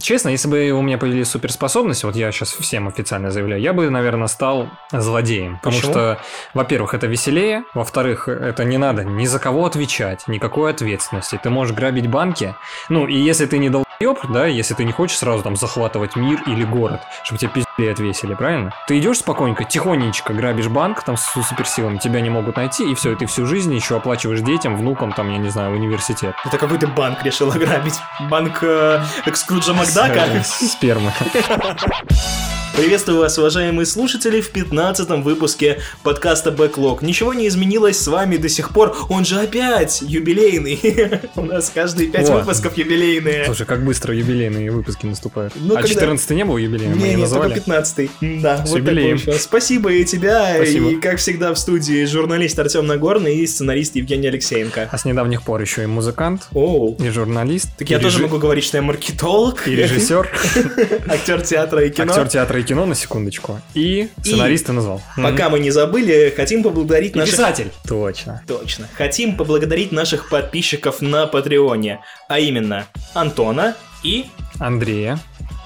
Честно, если бы у меня появились суперспособности, вот я сейчас всем официально заявляю, я бы, наверное, стал злодеем. Потому Почему? что, во-первых, это веселее, во-вторых, это не надо ни за кого отвечать, никакой ответственности. Ты можешь грабить банки. Ну, и если ты не долбоеб, да, если ты не хочешь сразу там захватывать мир или город, чтобы тебе пизды отвесили, правильно? Ты идешь спокойненько, тихонечко грабишь банк там с суперсилами, тебя не могут найти, и все, и ты всю жизнь еще оплачиваешь детям, внукам, там, я не знаю, университет. Это какой ты банк решил ограбить? Банк э, Экскруджа Макдака? Спермы. Приветствую вас, уважаемые слушатели, в 15 выпуске подкаста Backlog. Ничего не изменилось с вами до сих пор, он же опять юбилейный. У нас каждые 5 О. выпусков юбилейные. Слушай, как быстро юбилейные выпуски наступают. Ну, а когда- 14 не был юбилеем? Мы Не, не не, называли? 15 Да, С вот юбилеем. такой еще. Спасибо и тебя, Спасибо. и, как всегда, в студии журналист Артем Нагорный и сценарист Евгений Алексеенко. А с недавних пор еще и музыкант, Оу. и журналист, Так я и тоже режи- могу говорить, что я маркетолог, и режиссер, актер театра и кино. актер театра и кино, на секундочку, и сценарист ты назвал. Пока мы не забыли, хотим поблагодарить И наших... писатель. Точно. Точно. Хотим поблагодарить наших подписчиков на Патреоне, а именно Антона и... Андрея,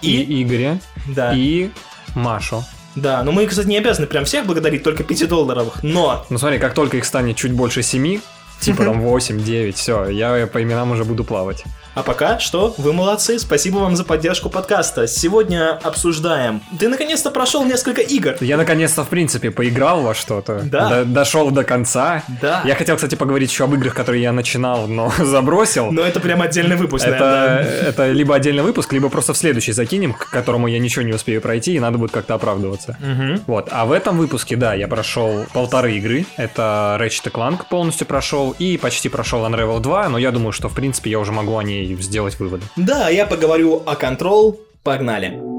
и, И? Игоря, Да, и Машу. да. Но мы, кстати, не обязаны прям всех благодарить, только 5 долларовых. Но Ну смотри, как только их станет чуть больше семи, типа там 8, 9, все, я по именам уже буду плавать. А пока что, вы молодцы, спасибо вам за поддержку подкаста. Сегодня обсуждаем. Ты наконец-то прошел несколько игр. Я наконец-то, в принципе, поиграл во что-то. Да. До- дошел до конца. Да. Я хотел, кстати, поговорить еще об играх, которые я начинал, но забросил. Но это прям отдельный выпуск, Это, наверное. это либо отдельный выпуск, либо просто в следующий закинем, к которому я ничего не успею пройти, и надо будет как-то оправдываться. Мгм. Вот, а в этом выпуске, да, я прошел полторы игры. Это Ratchet Clank полностью прошел и почти прошел Unravel 2, но я думаю, что, в принципе, я уже могу о ней сделать выводы. Да, я поговорю о Control. Погнали.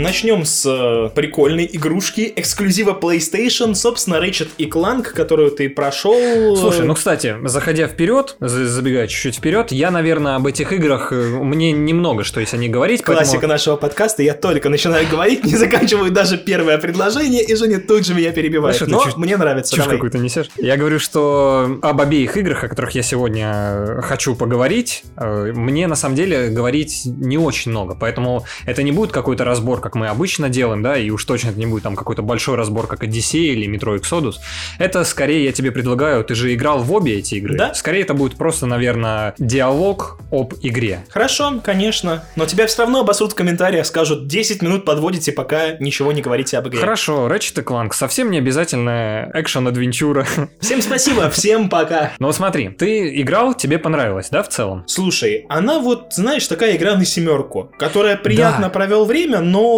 Начнем с э, прикольной игрушки эксклюзива PlayStation, собственно, Ratchet и Clank, которую ты прошел. Слушай, ну, кстати, заходя вперед, за- забегая чуть-чуть вперед, я, наверное, об этих играх, э, мне немного что есть о них говорить, поэтому- Классика нашего подкаста, я только начинаю говорить, не заканчиваю даже первое предложение, и Женя тут же меня перебивает. Это Но чушь- мне нравится, Чушь какую-то несешь. Я говорю, что об обеих играх, о которых я сегодня э, хочу поговорить, мне на самом деле говорить не очень много. Поэтому это не будет какой-то разбор, как мы обычно делаем, да, и уж точно это не будет там какой-то большой разбор, как Odyssey или Metro Exodus. Это скорее я тебе предлагаю, ты же играл в обе эти игры. Да. Скорее это будет просто, наверное, диалог об игре. Хорошо, конечно, но тебя все равно обосрут в комментариях, скажут 10 минут подводите, пока ничего не говорите об игре. Хорошо, Ratchet Clank совсем не обязательно экшен-адвенчура. Всем спасибо, всем пока. Но смотри, ты играл, тебе понравилось, да, в целом? Слушай, она вот, знаешь, такая игра на семерку, которая приятно Да. провел время, но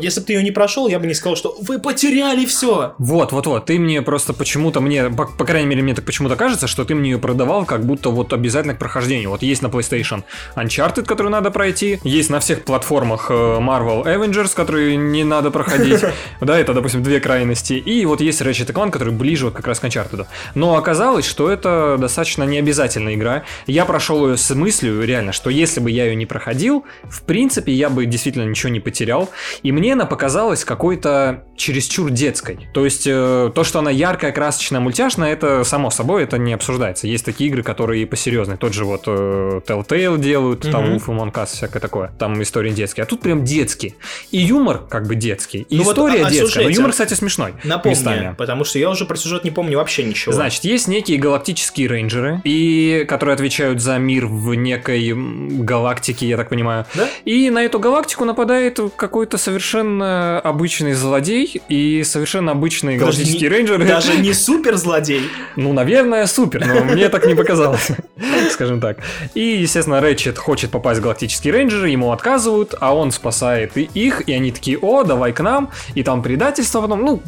если бы ты ее не прошел, я бы не сказал, что вы потеряли все. Вот, вот, вот. Ты мне просто почему-то мне, по, по крайней мере, мне так почему-то кажется, что ты мне ее продавал как будто вот обязательно к прохождению. Вот есть на PlayStation Uncharted, который надо пройти, есть на всех платформах э, Marvel Avengers, которые не надо проходить. Да, это, допустим, две крайности. И вот есть Ratchet Clank, который ближе вот как раз к Uncharted. Но оказалось, что это достаточно необязательная игра. Я прошел ее с мыслью, реально, что если бы я ее не проходил, в принципе, я бы действительно ничего не потерял. И мне она показалась какой-то чересчур детской. То есть, э, то, что она яркая, красочная, мультяшная, это само собой, это не обсуждается. Есть такие игры, которые посерьезные. Тот же вот э, Telltale делают, там. Wolf Among Us, всякое такое. Там истории детские. А тут прям детские. И юмор как бы детский. И Ну история детская. сюжете. Но юмор, кстати, смешной. Напомни, местами. потому что я уже про сюжет не помню вообще ничего. Значит, есть некие галактические рейнджеры, и которые отвечают за мир в некой галактике, я так понимаю. Да? И на эту галактику нападает какой-то совершенно обычный злодей и совершенно обычные галактические не- рейнджеры. Даже не супер злодей. Ну, наверное, супер, но мне так не показалось, скажем так. И, естественно, Рэтчет хочет попасть в галактические рейнджеры, ему отказывают, а он спасает и их, и они такие, о, давай к нам, и там предательство потом, ну,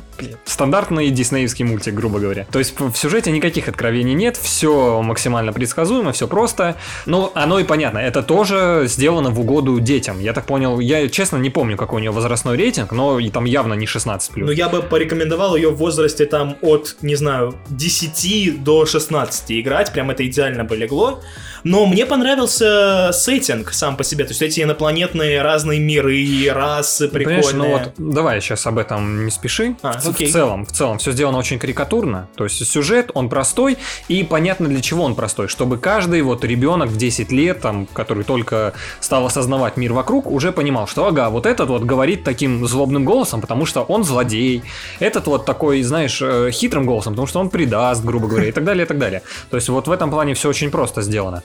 стандартный диснеевский мультик, грубо говоря. То есть в сюжете никаких откровений нет, все максимально предсказуемо, все просто. Ну, оно и понятно, это тоже сделано в угоду детям. Я так понял, я честно не помню, какой у нее возрастной рейтинг, но и там явно не 16+. Ну, я бы порекомендовал ее в возрасте там от, не знаю, 10 до 16 играть, прям это идеально бы легло. Но мне понравился сеттинг сам по себе, то есть эти инопланетные разные миры, расы Понимаешь, прикольные. ну вот давай сейчас об этом не спеши. А, ну Окей. в целом, в целом все сделано очень карикатурно. То есть сюжет, он простой, и понятно для чего он простой. Чтобы каждый вот ребенок в 10 лет, там, который только стал осознавать мир вокруг, уже понимал, что ага, вот этот вот говорит таким злобным голосом, потому что он злодей. Этот вот такой, знаешь, э, хитрым голосом, потому что он предаст, грубо говоря, и так далее, и так далее. То есть вот в этом плане все очень просто сделано.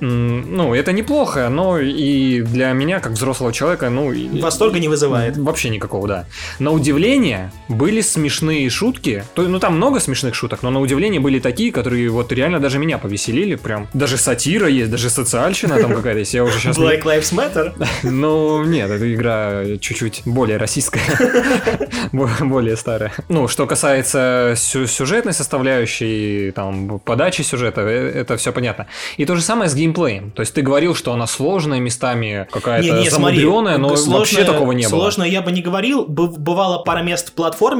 Ну, это неплохо, но и для меня, как взрослого человека, ну... Восторга не вызывает. Вообще никакого, да. На удивление были смешные шутки. То, ну там много смешных шуток, но на удивление были такие, которые вот реально даже меня повеселили. Прям даже сатира есть, даже социальщина там какая-то есть. Я уже сейчас... Black Lives Matter. Ну, нет, эта игра чуть-чуть более российская, бо- более старая. Ну, что касается сю- сюжетной составляющей, там, подачи сюжета, э, это все понятно. И то же самое с геймплеем. То есть ты говорил, что она сложная местами, какая-то замудренная, но вообще такого не было. Сложно я бы не говорил. Быв- Бывало пара мест в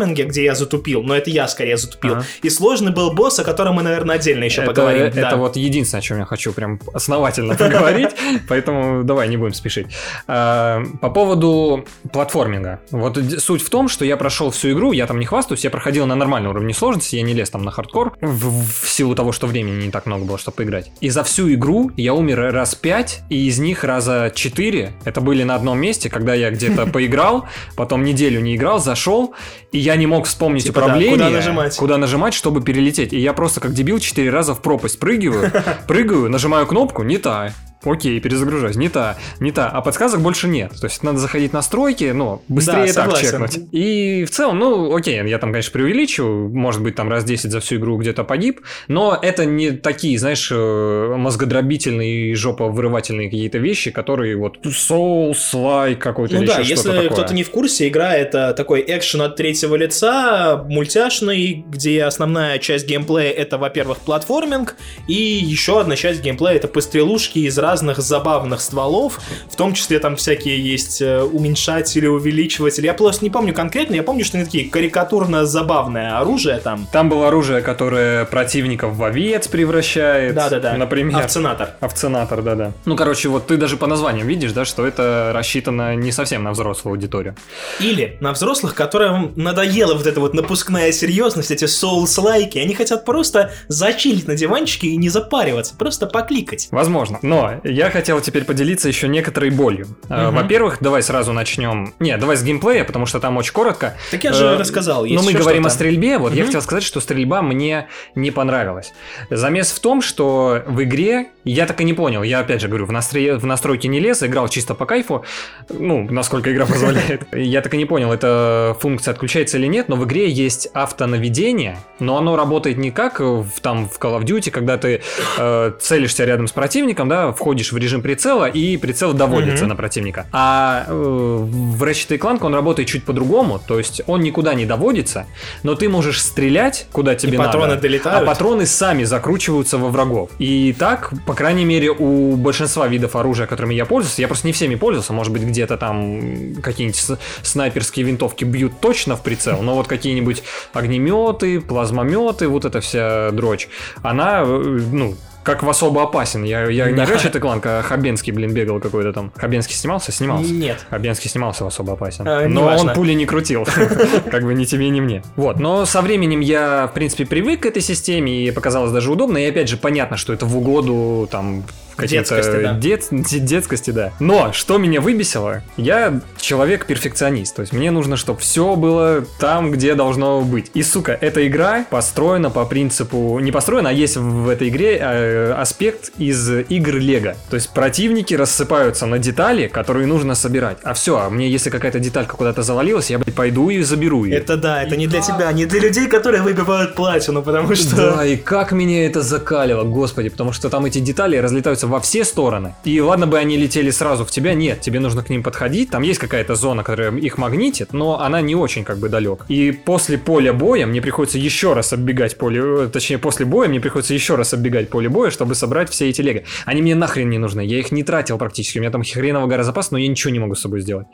платформинге, где я затупил, но это я скорее затупил. Ага. И сложный был босс, о котором мы, наверное, отдельно еще это, поговорим. это да. вот единственное, о чем я хочу прям основательно поговорить, поэтому давай не будем спешить. А, По поводу платформинга. Вот суть в том, что я прошел всю игру, я там не хвастаюсь, я проходил на нормальном уровне сложности, я не лез там на хардкор, в, в силу того, что времени не так много было, чтобы поиграть. И за всю игру я умер раз пять, и из них раза четыре, это были на одном месте, когда я где-то поиграл, потом неделю не играл, зашел, и я не мог вспомнить Типа, да, управление, куда нажимать. куда нажимать, чтобы перелететь. И я просто как дебил четыре раза в пропасть прыгиваю, прыгаю, нажимаю кнопку, не та. Окей, перезагружаюсь. Не та, не та. А подсказок больше нет. То есть надо заходить в настройки, ну, быстрее Да, так согласен. чекнуть. И в целом, ну, окей, я там, конечно, преувеличиваю. Может быть, там раз 10 за всю игру где-то погиб. Но это не такие, знаешь, э, мозгодробительные и жоповырывательные какие-то вещи, которые вот Souls-like какой-то Ну или да, еще что-то если кто-то не в курсе, игра это такой экшен от третьего лица, мультяшный, где основная часть геймплея это, во-первых, платформинг, и еще одна часть геймплея это пострелушки из разных забавных стволов, в том числе там всякие есть э, уменьшатели, увеличиватели. Я просто не помню конкретно, я помню, что они такие карикатурно-забавное оружие там. Там было оружие, которое противников в овец превращает. Да-да-да. Например. Овцинатор. Овцинатор, да-да. Ну, короче, вот ты даже по названиям видишь, да, что это рассчитано не совсем на взрослую аудиторию. Или на взрослых, которым надоела вот эта вот напускная серьезность, эти соус-лайки, они хотят просто зачилить на диванчике и не запариваться, просто покликать. Возможно. Но я хотел теперь поделиться еще некоторой болью. Мгм. Во-первых, давай сразу начнем. Не, давай с геймплея, потому что там очень коротко. Так я же Э, рассказал, Но мы еще говорим о стрельбе. Вот я Мгм. хотел сказать, что стрельба мне не понравилась. Замес в том, что в игре я так и не понял. Я опять же говорю, в, настре- в настройки не лез, играл чисто по кайфу. Ну, насколько игра позволяет. Я так и не понял, эта функция отключается или нет, но в игре есть автонаведение, но оно работает не как в, там в Call of Duty, когда ты э, целишься рядом с противником, да, входишь в режим прицела, и прицел доводится Мгм. на противника. А э, в Ratchet Clank он работает чуть по-другому, то есть он никуда не доводится, но ты можешь стрелять, куда тебе патроны надо, долетают. а патроны сами закручиваются во врагов. И так, по крайней мере, у большинства видов оружия, которыми я пользуюсь, я просто не всеми пользовался, может быть, где-то там какие-нибудь снайперские винтовки бьют точно в прицел, но вот какие-нибудь огнеметы, плазмометы, вот эта вся дрочь, она, э, ну, как в особо опасен. Я, я не. Ratchet и Clank, а Хабенский, блин, бегал какой-то там. Хабенский снимался? Снимался. Нет. Хабенский снимался в особо опасен. А, но неважно. он пули не крутил. Как бы ни тебе, ни мне. Вот. Но со временем я, в принципе, привык к этой системе и показалось даже удобно. И опять же, понятно, что это в угоду там Детскости, да. дет- де- детскости, да. Но что меня выбесило, я человек-перфекционист. То есть мне нужно, чтобы все было там, где должно быть. И, сука, эта игра построена по принципу... Не построена, а есть в этой игре э, аспект из игр Лего. То есть противники рассыпаются на детали, которые нужно собирать. А все, а мне если какая-то деталька куда-то завалилась, я, блядь, пойду и заберу ее. Это да, это не для тебя, не для людей, которые выбивают платину, потому что... Да, и как меня это закалило, господи, потому что там эти детали разлетаются во все стороны. И ладно бы они летели сразу в тебя, нет, тебе нужно к ним подходить, там есть какая-то зона, которая их магнитит, но она не очень как бы далек. И после поля боя мне приходится еще раз оббегать поле, э, точнее после боя мне приходится еще раз оббегать поле боя, чтобы собрать все эти лего. Они мне нахрен не нужны, я их не тратил практически, у меня там хреново гора запас, но я ничего не могу с собой сделать.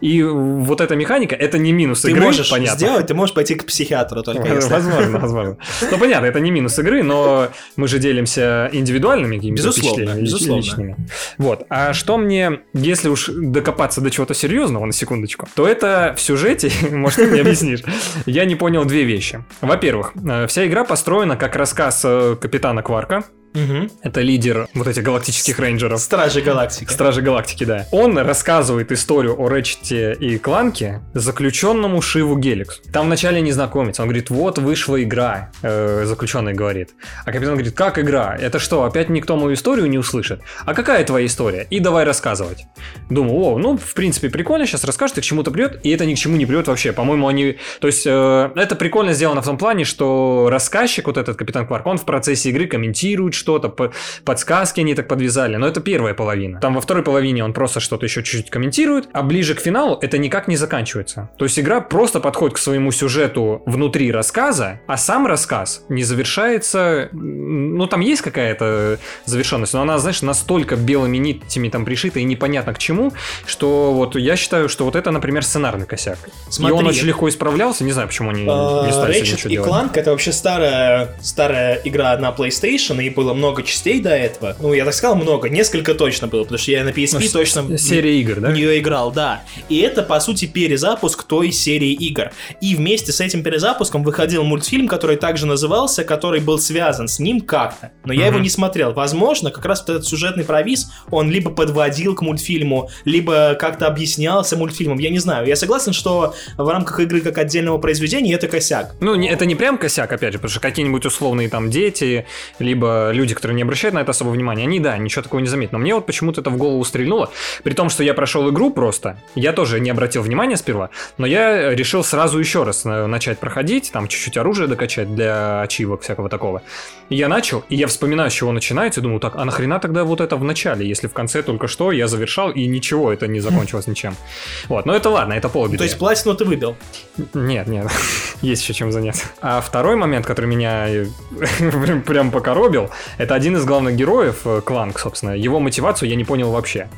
И вот эта механика, это не минус Ты игры, можешь понятно. сделать, ты можешь пойти к психиатру только если. Возможно, возможно. Ну, понятно, это не минус игры, но мы же делимся индивидуальными какими-то Безусловно. Безусловно. лишними. Вот. А что мне, если уж докопаться до чего-то серьезного, на секундочку, то это в сюжете, может, ты мне объяснишь, я не понял две вещи. Во-первых, э, вся игра построена как рассказ э, капитана Кварка, Мгм. это лидер вот этих галактических рейнджеров. Стражи Галактики. Стражи Галактики, да. Он рассказывает историю о Рэчете и Кланке заключенному Шиву Геликс. Там вначале не знакомится. Он говорит, вот вышла игра, э, заключенный говорит. А капитан говорит, как игра? Это что, опять никто мою историю не услышит? А какая твоя история? И давай рассказывать. Думаю, о, ну, в принципе, прикольно, сейчас расскажет, и к чему-то придет, и это ни к чему не придет вообще. По-моему, они... То есть, э, это прикольно сделано в том плане, что рассказчик, вот этот капитан Кварк, он в процессе игры комментирует что-то, по- подсказки они так подвязали, но это первая половина. Там во второй половине он просто что-то еще чуть-чуть комментирует, а ближе к финалу это никак не заканчивается. То есть игра просто подходит к своему сюжету внутри рассказа, а сам рассказ не завершается... Ну, там есть какая-то завершенность, но она, знаешь, настолько белыми нитями там пришита и непонятно к чему, что вот я считаю, что вот это, например, сценарный косяк. Смотри. И он очень легко исправлялся, не знаю, почему они не стали с этим Ratchet ничего и делать. Clank это вообще старая, старая игра на PlayStation, и было много частей до этого. Ну, я так сказал, много, несколько точно было, потому что я на PSP Ну, точно Серия игр, да? в нее играл, да. И это, по сути, перезапуск той серии игр. И вместе с этим перезапуском выходил мультфильм, который также назывался, который был связан с ним как-то. Но я его не смотрел. Возможно, как раз вот этот сюжетный провис, он либо подводил к мультфильму, либо как-то объяснялся мультфильмом. Я не знаю. Я согласен, что в рамках игры как отдельного произведения это косяк. Ну, не- это не прям косяк, опять же, потому что какие-нибудь условные там дети, либо люди, которые не обращают на это особо внимания, они, да, ничего такого не заметят. Но мне вот почему-то это в голову стрельнуло. При том, что я прошел игру просто, я тоже не обратил внимания сперва, но я решил сразу еще раз э, начать проходить, там чуть-чуть оружие докачать для ачивок всякого такого. И я начал, и я вспоминаю, с чего начинается, и думаю, так, а нахрена тогда вот это в начале, если в конце только что я завершал, и ничего, это не закончилось ничем. Вот, но это ладно, это полбеды. То есть платину ты выбил. Нет, нет, есть еще чем заняться. А второй момент, который меня э, прям, прям покоробил, это один из главных героев, э, Кланк, собственно. Его мотивацию я не понял вообще.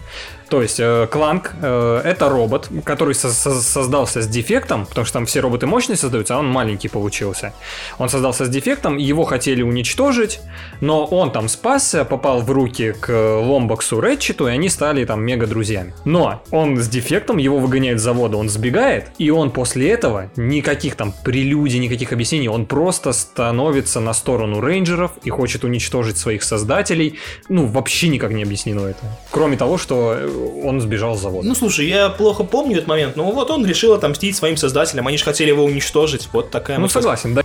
То есть э, Кланк э, это робот, который со- со- создался с дефектом, потому что там все роботы мощные создаются, а он маленький получился. Он создался с дефектом, его хотели уничтожить, но он там спасся, попал в руки к Ломбоксу Рэтчету, и они стали там мега друзьями. Но он с дефектом, его выгоняют с завода, он сбегает, и он после этого никаких там прелюдий, никаких объяснений, он просто становится на сторону рейнджеров и хочет уничтожить своих создателей. Ну, вообще никак не объяснено это. Кроме того, что э, он сбежал с завода. Ну, слушай, я плохо помню этот момент, но вот он решил отомстить своим создателям. Они же хотели его уничтожить. Вот такая Ну, вот согласен, доеб.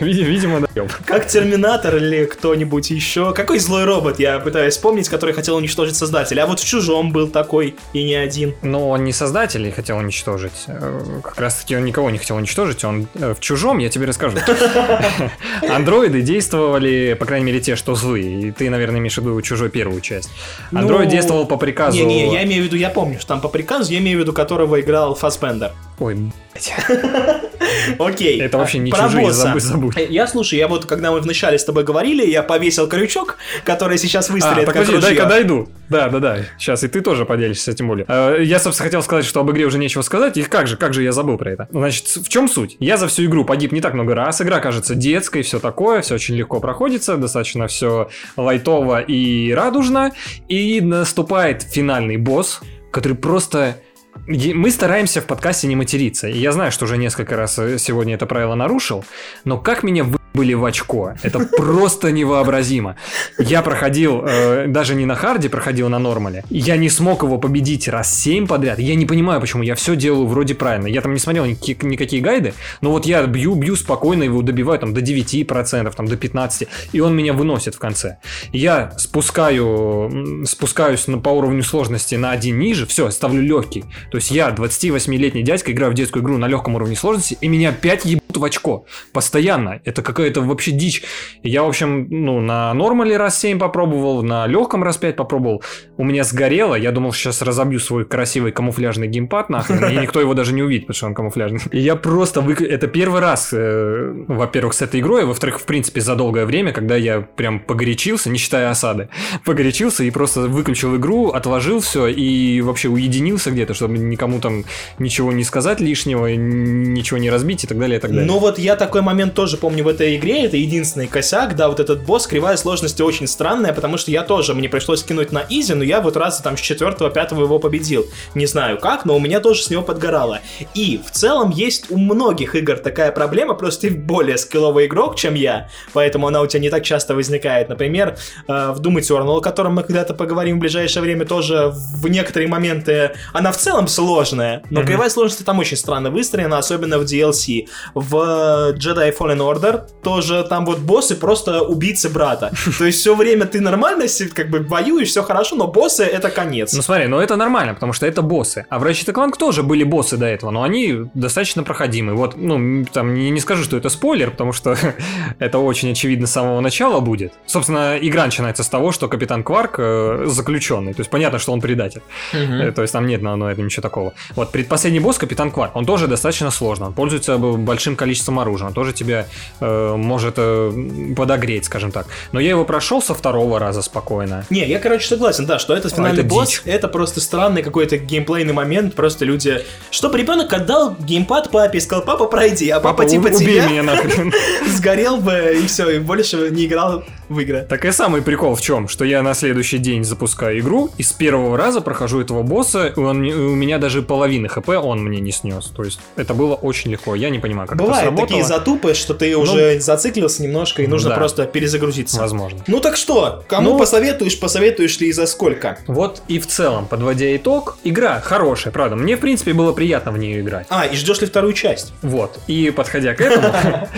Види- Видимо, доеб. Как Терминатор или кто-нибудь еще. Какой злой робот, я пытаюсь вспомнить, который хотел уничтожить создателя. А вот в Чужом был такой, и не один. Но он не создателей хотел уничтожить. Э, Как раз таки он никого не хотел уничтожить. Он э, в чужом, я тебе расскажу. Андроиды действовали, по крайней мере, те, что злые. И ты, наверное, имеешь в виду чужой первую часть. Андроид Ну, действовал по приказу. Не-не, я имею в виду, я помню, что там по приказу, я имею в виду, которого играл Фассбендер. Ой, блядь. Окей. Это вообще не Про чужие, забудь, забудь. Э, Я слушай, я вот когда мы вначале с тобой говорили, я повесил крючок, который сейчас А, выстрелит так как подожди, дай-ка дойду. Да, да, да. Сейчас и ты тоже поделишься тем более. Э, Я, собственно, хотел сказать, что об игре уже нечего сказать. И как же, как же я забыл про это? Значит, в чем суть? Я за всю игру погиб не так много раз. Игра кажется детской, все такое, все очень легко проходится, достаточно все лайтово и радужно. И наступает финальный босс, который просто Мы стараемся в подкасте не материться. И я знаю, что уже несколько раз э, сегодня это правило нарушил, но как меня были в очко. Это просто невообразимо. Я проходил, э, даже не на харде, проходил на нормале. Я не смог его победить раз 7 подряд. Я не понимаю, почему. Я все делаю вроде правильно. Я там не смотрел никакие, никакие гайды, но вот я бью, бью спокойно, его добиваю там до 9%, там до 15%, и он меня выносит в конце. Я спускаю, спускаюсь на, по уровню сложности на один ниже, все, ставлю легкий. То есть я, 28-летний дядька, играю в детскую игру на легком уровне сложности, и меня опять ебут в очко. Постоянно. Это какая-то вообще дичь. Я, в общем, ну, на нормале раз 7 попробовал, на легком раз 5 попробовал. У меня сгорело. Я думал, сейчас разобью свой красивый камуфляжный геймпад нахрен, и никто его даже не увидит, потому что он камуфляжный. И я просто... Вы... Это первый раз, э, во-первых, с этой игрой, а во-вторых, в принципе, за долгое время, когда я прям погорячился, не считая осады, погорячился и просто выключил игру, отложил все и вообще уединился где-то, чтобы никому там ничего не сказать лишнего, ничего не разбить и так далее, и так далее. Ну вот я такой момент тоже помню в этой этой игре это единственный косяк, да, вот этот босс, кривая сложности очень странная, потому что я тоже, мне пришлось кинуть на изи, но я вот раз там с четвертого, пятого его победил. Не знаю как, но у меня тоже с него подгорало. И в целом есть у многих игр такая проблема, просто ты более скилловый игрок, чем я, поэтому она у тебя не так часто возникает. Например, э, в Doom Eternal, о котором мы когда-то поговорим в ближайшее время, тоже в некоторые моменты она в целом сложная, но mm-hmm. кривая сложность там очень странно выстроена, особенно в DLC. В Jedi Fallen Order тоже там вот боссы просто убийцы брата. То есть все время ты нормально как бы воюешь, все хорошо, но боссы это конец. Ну смотри, ну это нормально, потому что это боссы. А в Ratchet Clank тоже были боссы до этого, но они достаточно проходимые. Вот, ну, там не, не скажу, что это спойлер, потому что это очень очевидно с самого начала будет. Собственно, игра начинается с того, что капитан Кварк э, заключенный. То есть понятно, что он предатель. Угу. То есть там нет на, на этом ничего такого. Вот предпоследний босс, капитан Кварк, он тоже достаточно сложный. Он пользуется большим количеством оружия. Он тоже тебя э, может э, подогреть, скажем так. Но я его прошел со второго раза спокойно. Не, я, короче, согласен, да, что этот финальный а, это босс, дичь. это просто странный какой-то геймплейный момент. Просто люди... Чтобы ребенок отдал геймпад папе и сказал, папа, пройди, а папа, папа типа убей тебя... меня нахрен. Сгорел бы, и все, и больше не играл в игры. Так и самый прикол в чем, что я на следующий день запускаю игру, и с первого раза прохожу этого босса, и он, у меня даже половины хп он мне не снес. То есть это было очень легко. Я не понимаю, как Бывает это сработало. такие затупы, что ты уже ну, зациклился немножко, и нужно да. просто перезагрузиться. Возможно. Ну так что, кому ну, посоветуешь, посоветуешь ли и за сколько? Вот и в целом, подводя итог, игра хорошая, правда. Мне, в принципе, было приятно в нее играть. А, и ждешь ли вторую часть? Вот. И подходя к этому,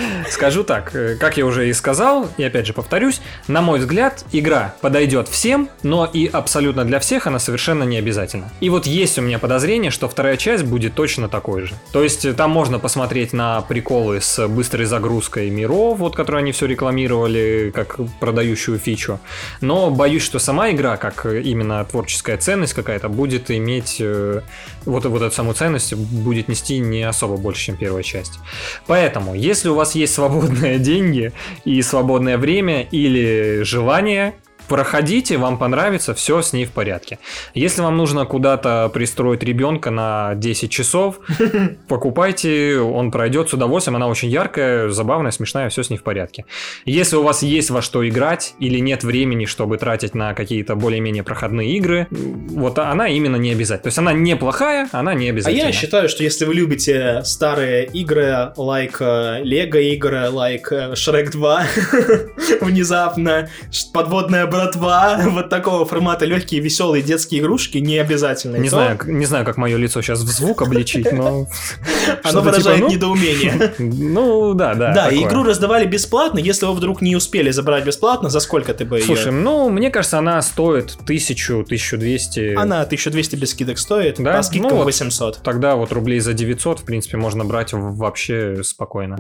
скажу так, э, как я уже и сказал, и опять же повторюсь, на мой взгляд, игра подойдет всем, но и абсолютно для всех она совершенно не обязательна. И вот есть у меня подозрение, что вторая часть будет точно такой же. То есть э, там можно посмотреть на приколы с быстрой загрузкой миров, вот которые они все рекламировали как продающую фичу. Но боюсь, что сама игра, как именно творческая ценность какая-то, будет иметь э, вот, вот эту саму ценность, будет нести не особо больше, чем первая часть. Поэтому, если у вас есть свободные деньги и свободное время или желание, проходите, вам понравится, все с ней в порядке. Если вам нужно куда-то пристроить ребенка на 10 часов, покупайте, он пройдет с удовольствием, она очень яркая, забавная, смешная, все с ней в порядке. Если у вас есть во что играть или нет времени, чтобы тратить на какие-то более-менее проходные игры, вот она именно не обязательно. То есть она неплохая, она не обязательно. А я считаю, что если вы любите старые игры, like uh, Lego игры, like uh, Shrek 2, внезапно, подводная братва, вот такого формата легкие, веселые детские игрушки не обязательно. Не, знаю, не знаю, как мое лицо сейчас в звук обличить, но... Оно выражает типа, ну, недоумение. Ну, да, да. Да, игру раздавали бесплатно, если вы вдруг не успели забрать бесплатно, за сколько ты бы ее... Слушай, ну, мне кажется, она стоит 1000-1200. Она 1200 без скидок стоит, да? по скидкам ну, 800. Тогда вот рублей за 900, в принципе, можно брать вообще спокойно.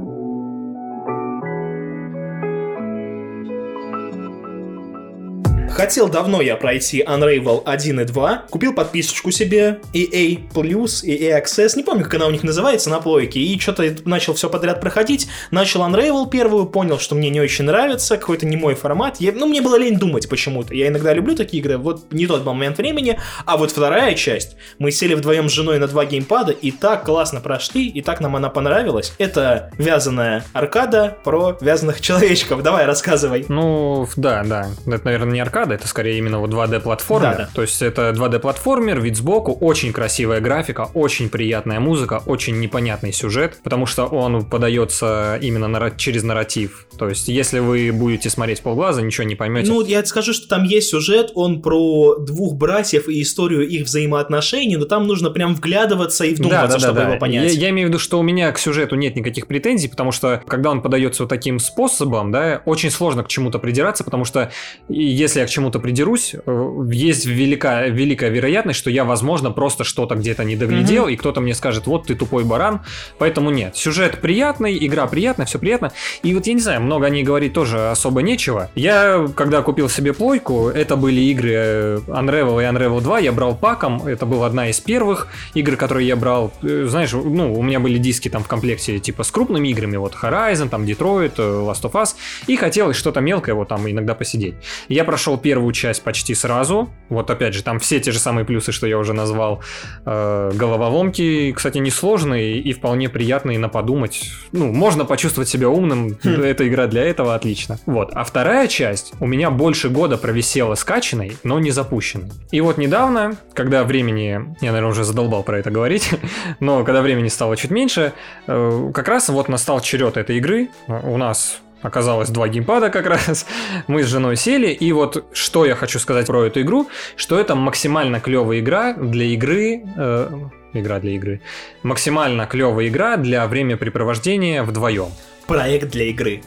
Хотел давно я пройти Unravel 1 и 2, купил подписочку себе, EA Plus, EA Access, не помню, как она у них называется на плойке, и что-то начал все подряд проходить, начал Unravel первую, понял, что мне не очень нравится, какой-то не мой формат, я, ну, мне было лень думать почему-то, я иногда люблю такие игры, вот не тот момент времени, а вот вторая часть, мы сели вдвоем с женой на два геймпада, и так классно прошли, и так нам она понравилась, это вязаная аркада про вязаных человечков, давай, рассказывай. Ну, да, да, это, наверное, не аркада, аркада, это скорее именно вот 2D платформер. Да, да. То есть это 2D платформер, вид сбоку, очень красивая графика, очень приятная музыка, очень непонятный сюжет, потому что он подается именно нар- через нарратив. То есть если вы будете смотреть полглаза, ничего не поймете. Ну, я скажу, что там есть сюжет, он про двух братьев и историю их взаимоотношений, но там нужно прям вглядываться и вдумываться, да, да, чтобы да, его понять. Я, я имею в виду, что у меня к сюжету нет никаких претензий, потому что когда он подается вот таким способом, да, очень сложно к чему-то придираться, потому что если я к чему-то придерусь, э, есть велика, великая вероятность, что я, возможно, просто что-то где-то не доглядел, mm-hmm. и кто-то мне скажет, вот ты тупой баран. Поэтому нет. Сюжет приятный, игра приятная, все приятно. И вот я не знаю, много о ней говорить тоже особо нечего. Я, когда купил себе плойку, это были игры э, Unravel и Unravel 2, я брал паком, это была одна из первых игр, которые я брал. Э, знаешь, ну, у меня были диски там в комплекте типа с крупными играми, вот Horizon, там Detroit, Last of Us, и хотелось что-то мелкое вот там иногда посидеть. Я прошел первую часть почти сразу. Вот опять же, там все те же самые плюсы, что я уже назвал. Э, головоломки, кстати, несложные и вполне приятные на подумать. Ну, можно почувствовать себя умным. Хм. Эта игра для этого отлично. Вот. А вторая часть у меня больше года провисела скачанной, но не запущенной. И вот недавно, когда времени, я, наверное, уже задолбал про это говорить, но когда времени стало чуть меньше, э, как раз вот настал черед этой игры. У нас оказалось два геймпада как раз. Мы с женой сели, и вот что я хочу сказать про эту игру, что это максимально клевая игра для игры... Э, игра для игры. Максимально клевая игра для времяпрепровождения вдвоем. Проект для игры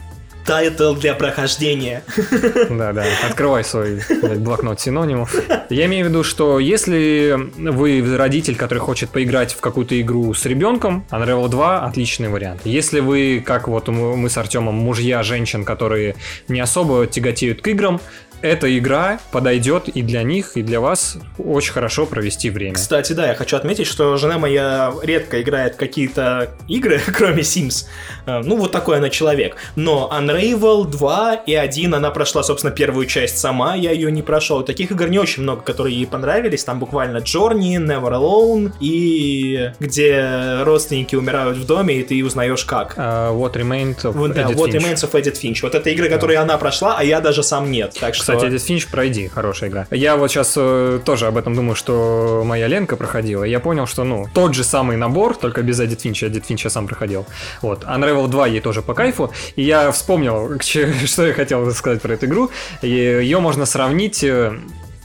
title для прохождения. Да-да, открывай свой блокнот синонимов. Я имею в виду, что если вы родитель, который хочет поиграть в какую-то игру с ребенком, Unravel 2 отличный вариант. Если вы, как вот мы с Артемом, мужья женщин, которые не особо тяготеют к играм, эта игра подойдет и для них, и для вас очень хорошо провести время. Кстати, да, я хочу отметить, что жена моя редко играет какие-то игры, кроме Sims. Э, ну, вот такой она человек. Но Unravel 2 и 1 она прошла, собственно, первую часть сама, я ее не прошел. Таких игр не очень много, которые ей понравились. Там буквально Journey, Never Alone и где родственники умирают в доме, и ты узнаешь как. Uh, what Remains of вот, да, Edith What Finch. Remains of Edith Finch. Вот это игры, которые да. она прошла, а я даже сам нет. Так что кстати, Edith Finch пройди, хорошая игра. Я вот сейчас э, тоже об этом думаю, что моя Ленка проходила. Я понял, что, ну, тот же самый набор, только без Edith Finch. Edith Finch я сам проходил. Вот. Unravel 2 ей тоже по кайфу. И я вспомнил, что я хотел сказать про эту игру. Ее можно сравнить э,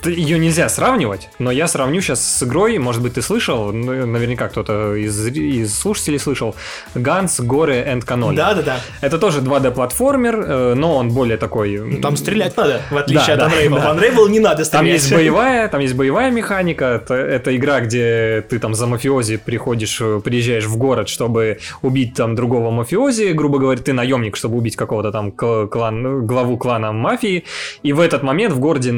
ее нельзя сравнивать, но я сравню сейчас с игрой, может быть, ты слышал, ну, наверняка кто-то из, из слушателей слышал, Ганс, Горы and Каноли. Да-да-да. Это тоже 2D-платформер, э, но он более такой... Ну, там стрелять надо, в отличие да, от Unravel. Да. В Unravel не надо стрелять. Там есть боевая, там есть боевая механика, это, это игра, где ты там за мафиози приходишь, э, приезжаешь в город, чтобы убить там другого мафиози, грубо говоря, ты наемник, чтобы убить какого-то там клан, главу клана мафии, и в этот момент в городе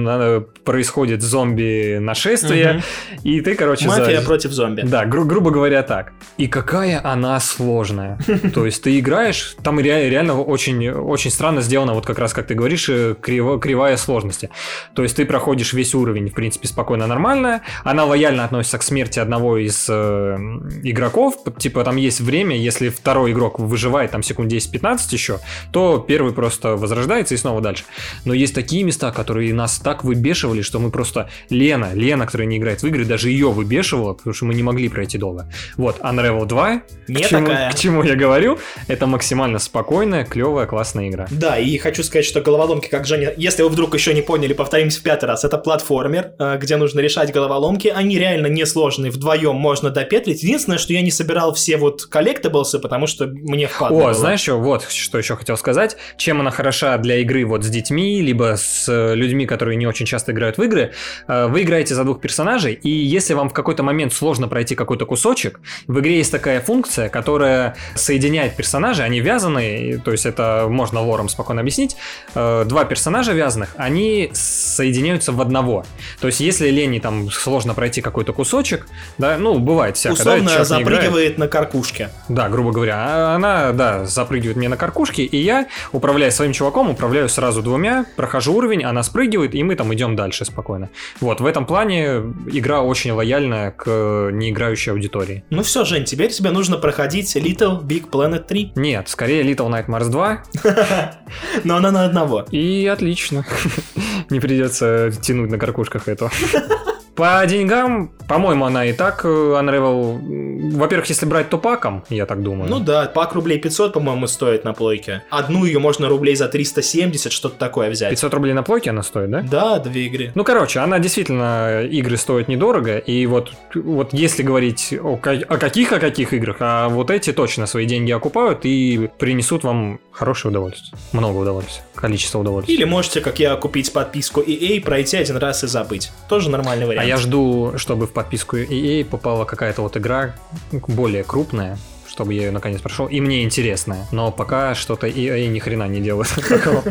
происходит происходит зомби-нашествие, угу. и ты, короче... Мафия за... против зомби. Да, гру- грубо говоря, так. И какая она сложная. То есть ты играешь, там реально очень, очень странно сделано, вот как раз, как ты говоришь, э, криво, кривая сложности. То есть ты проходишь весь уровень, в принципе, спокойно, нормально. Она лояльно относится к смерти одного из э, игроков. Типа там есть время, если второй игрок выживает там секунд 10-15 еще, то первый просто возрождается и снова дальше. Но есть такие места, которые нас так выбешивали, что мы мы просто... Лена, Лена, которая не играет в игры, даже ее выбешивала, потому что мы не могли пройти долго. Вот, Unravel 2, не к, чему, к чему я говорю, это максимально спокойная, клевая, классная игра. Да, и хочу сказать, что головоломки, как Женя, если вы вдруг еще не поняли, повторимся в пятый раз, это платформер, э, где нужно решать головоломки, они реально несложные, вдвоем можно допетлить. Единственное, что я не собирал все вот коллектаблсы, потому что мне впадло О, было. знаешь что, вот что еще хотел сказать, чем она хороша для игры вот с детьми, либо с людьми, которые не очень часто играют в игры, игры, э, вы играете за двух персонажей, и если вам в какой-то момент сложно пройти какой-то кусочек, в игре есть такая функция, которая соединяет персонажей, они вязаны, то есть это можно лором спокойно объяснить, э, два персонажа вязаных, они соединяются в одного. То есть если Лене там сложно пройти какой-то кусочек, да, ну, бывает всякое. Условно да, запрыгивает на каркушке. Да, грубо говоря, а она, да, запрыгивает мне на каркушке, и я, управляя своим чуваком, управляю сразу двумя, прохожу уровень, она спрыгивает, и мы там идем дальше спокойно. Вот, в этом плане игра очень лояльна к неиграющей аудитории. Ну все, Жень, теперь тебе нужно проходить Little Big Planet 3. Нет, скорее Little Nightmares 2. Но она на одного. И отлично. Не придется тянуть на каркушках эту. По деньгам, по-моему, она и так э, Unravel... Во-первых, если брать то паком, я так думаю. Ну да, пак рублей 500, по-моему, стоит на плойке. Одну ее можно рублей за 370, что-то такое взять. 500 рублей на плойке она стоит, да? Да, две игры. Ну, короче, она действительно, игры стоят недорого, и вот, вот если говорить о, о каких, о каких играх, а вот эти точно свои деньги окупают и принесут вам хорошее удовольствие. Много удовольствия. Количество удовольствия. Или можете, как я, купить подписку EA, пройти один раз и забыть. Тоже нормальный вариант я жду, чтобы в подписку EA попала какая-то вот игра более крупная, чтобы я ее наконец прошел. И мне интересная. Но пока что-то EA ни хрена не делает такого.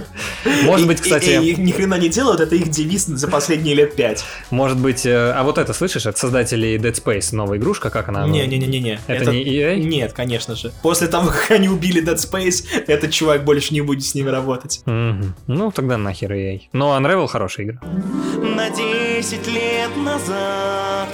Может быть, кстати... Ни хрена не делают, это их девиз за последние лет пять. Может быть... э, А вот это, слышишь, от создателей Dead Space новая игрушка, как она? Не-не-не-не. Это не EA? Нет, конечно же. После того, как они убили Dead Space, этот чувак больше не будет с ними работать. Ну, тогда нахер EA. Но Unravel хорошая игра. На 10 лет назад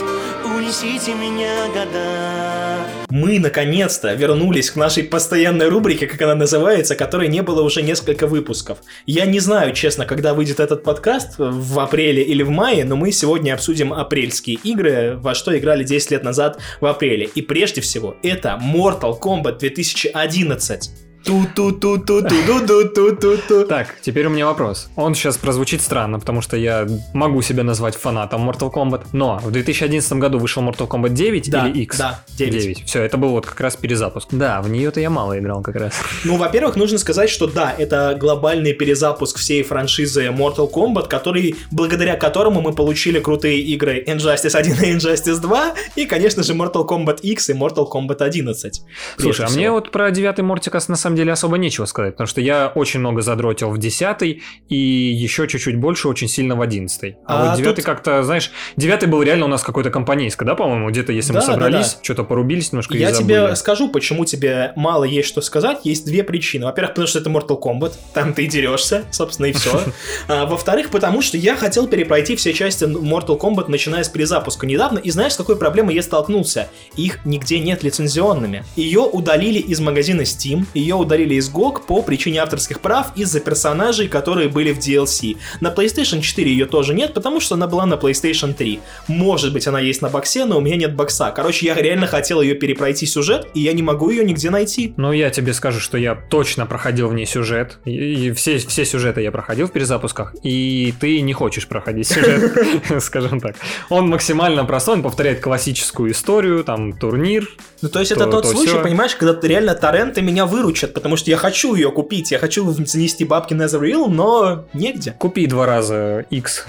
Унесите меня года Мы, наконец-то, вернулись к нашей постоянной рубрике, как она называется, которой не было уже несколько выпусков. Я не знаю, честно, когда выйдет этот подкаст, в апреле или в мае, но мы сегодня обсудим апрельские игры, во что играли 10 лет назад в апреле. И прежде всего, это Mortal Kombat 2011. Ту-ту-ту-ту-ту-ту-ту-ту. Так, теперь у меня вопрос. Он сейчас прозвучит странно, потому что я могу себя назвать фанатом Mortal Kombat, но в 2011 году вышел Mortal Kombat 9 Да, или X? да, 9. Все, это был вот как раз перезапуск. Да, в нее-то я мало играл как раз. Ну, во-первых, нужно сказать, что да, это глобальный перезапуск всей франшизы Mortal Kombat, который, благодаря которому мы получили крутые игры Injustice 1 и Injustice 2, и, конечно же, Mortal Kombat X и Mortal Kombat 11. Слушай, а мне всего. вот про девятый Мортикас на самом деле особо нечего сказать, потому что я очень много задротил в десятый и еще чуть-чуть больше очень сильно в одиннадцатый. А, А вот девятый тут- как-то, знаешь, девятый был реально у нас какой-то компанейский, да, по-моему, где-то если мы Да, да, собрались, да. что-то порубились немножко Я тебе скажу, почему тебе мало есть что сказать. Есть две причины. Во-первых, потому что это Mortal Kombat, там ты дерешься, собственно, и все. Во-вторых, потому что я хотел перепройти все части Mortal Kombat, начиная с перезапуска недавно, и знаешь, с какой проблемой я столкнулся? Их нигде нет лицензионными. Ее удалили из магазина Steam, ее удалили из GOG по причине авторских прав из-за персонажей, которые были в DLC. На PlayStation 4 ее тоже нет, потому что она была на PlayStation 3. Может быть, она есть на боксе, но у меня нет бокса. Короче, я реально хотел ее перепройти сюжет, и я не могу ее нигде найти. Ну, я тебе скажу, что я точно проходил в ней сюжет. И, все, все сюжеты я проходил в перезапусках. И ты не хочешь проходить сюжет, скажем так. Он максимально простой, он повторяет классическую историю, там турнир. Ну, то есть То- это тот то случай, понимаешь, когда реально торренты меня выручат, потому что я хочу ее купить, я хочу занести бабки на Netherrealm, но негде. Купи два раза X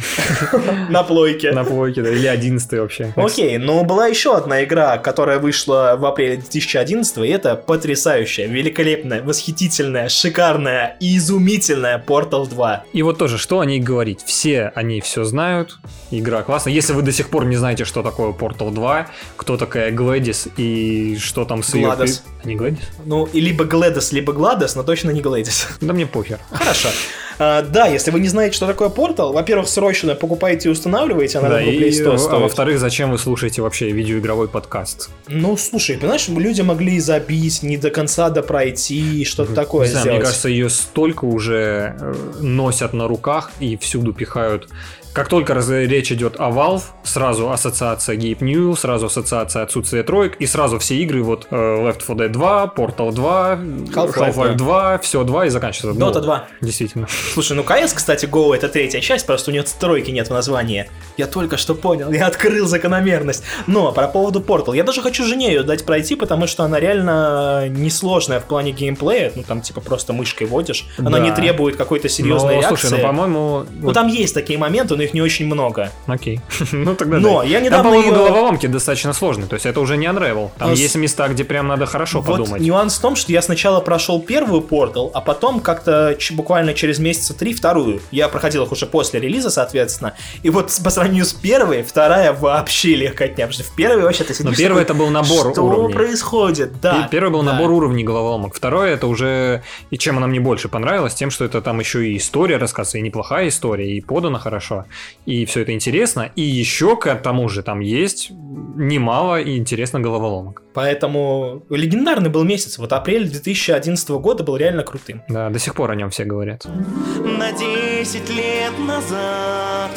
На плойке. на плойке, да, или 11 вообще. Окей, но была еще одна игра, которая вышла в апреле 2011, и это потрясающая, великолепная, восхитительная, шикарная и изумительная Portal 2. И вот тоже, что о ней говорить? Все о ней все знают, игра классная. Если вы до сих пор не знаете, что такое Portal 2, кто такая Глэдис и что там с ее... Гладос. А не Глэдис? Ну, и либо Гледос, либо Гладос, но точно не Глэдис. Да мне похер. Хорошо. А, да, если вы не знаете, что такое Portal, во-первых, срочно покупайте и устанавливайте, она Да, на Google и, Play Store а стоит. во-вторых, зачем вы слушаете вообще видеоигровой подкаст? Ну, слушай, понимаешь, люди могли забить, не до конца допройти, что-то такое Не знаю, сделать. мне кажется, ее столько уже э, носят на руках и всюду пихают. Как только раз- речь идет о Valve, сразу ассоциация Gabe New, сразу ассоциация отсутствия троек, и сразу все игры, вот э, Left 4 Dead 2, Portal 2, Half-Life. Half-Life 2, все 2 и заканчивается. Dota Ну, 2. Действительно. Слушай, ну КС, кстати, Go это третья часть, просто у нее тройки нет в названии. Я только что понял, я открыл закономерность. Но по поводу Portal, я даже хочу жене ее дать пройти, потому что она реально несложная в плане геймплея. Ну там типа просто мышкой водишь. Она Да. не требует какой-то серьезной Но, реакции. слушай, ну, по-моему... Ну вот- там есть такие моменты, но их не очень много. Окей. ну тогда Но да. я Там, недавно по-моему, её- головоломки достаточно сложные, то есть это уже не Unravel. Там Ну, с- есть места, где прям надо хорошо Вот подумать. нюанс в том, что я сначала прошел первую Portal, а потом как-то буквально через месяца три вторую. Я проходил их уже после релиза, соответственно. И вот по сравнению с первой, вторая вообще легкотня. Потому что в первой вообще ты сидишь Но первый это был набор Что уровней. происходит? Да. Пе- Первый был да. набор уровней головоломок. Второе это уже... И чем она мне больше понравилась, тем, что это там еще и история рассказывается, и неплохая история, и подана хорошо. И все это интересно. И еще к тому же там есть немало и интересно головоломок. Поэтому легендарный был месяц. Вот апрель 2011 года был реально крутым. Да, до сих пор о нем все говорят. На 10 лет назад.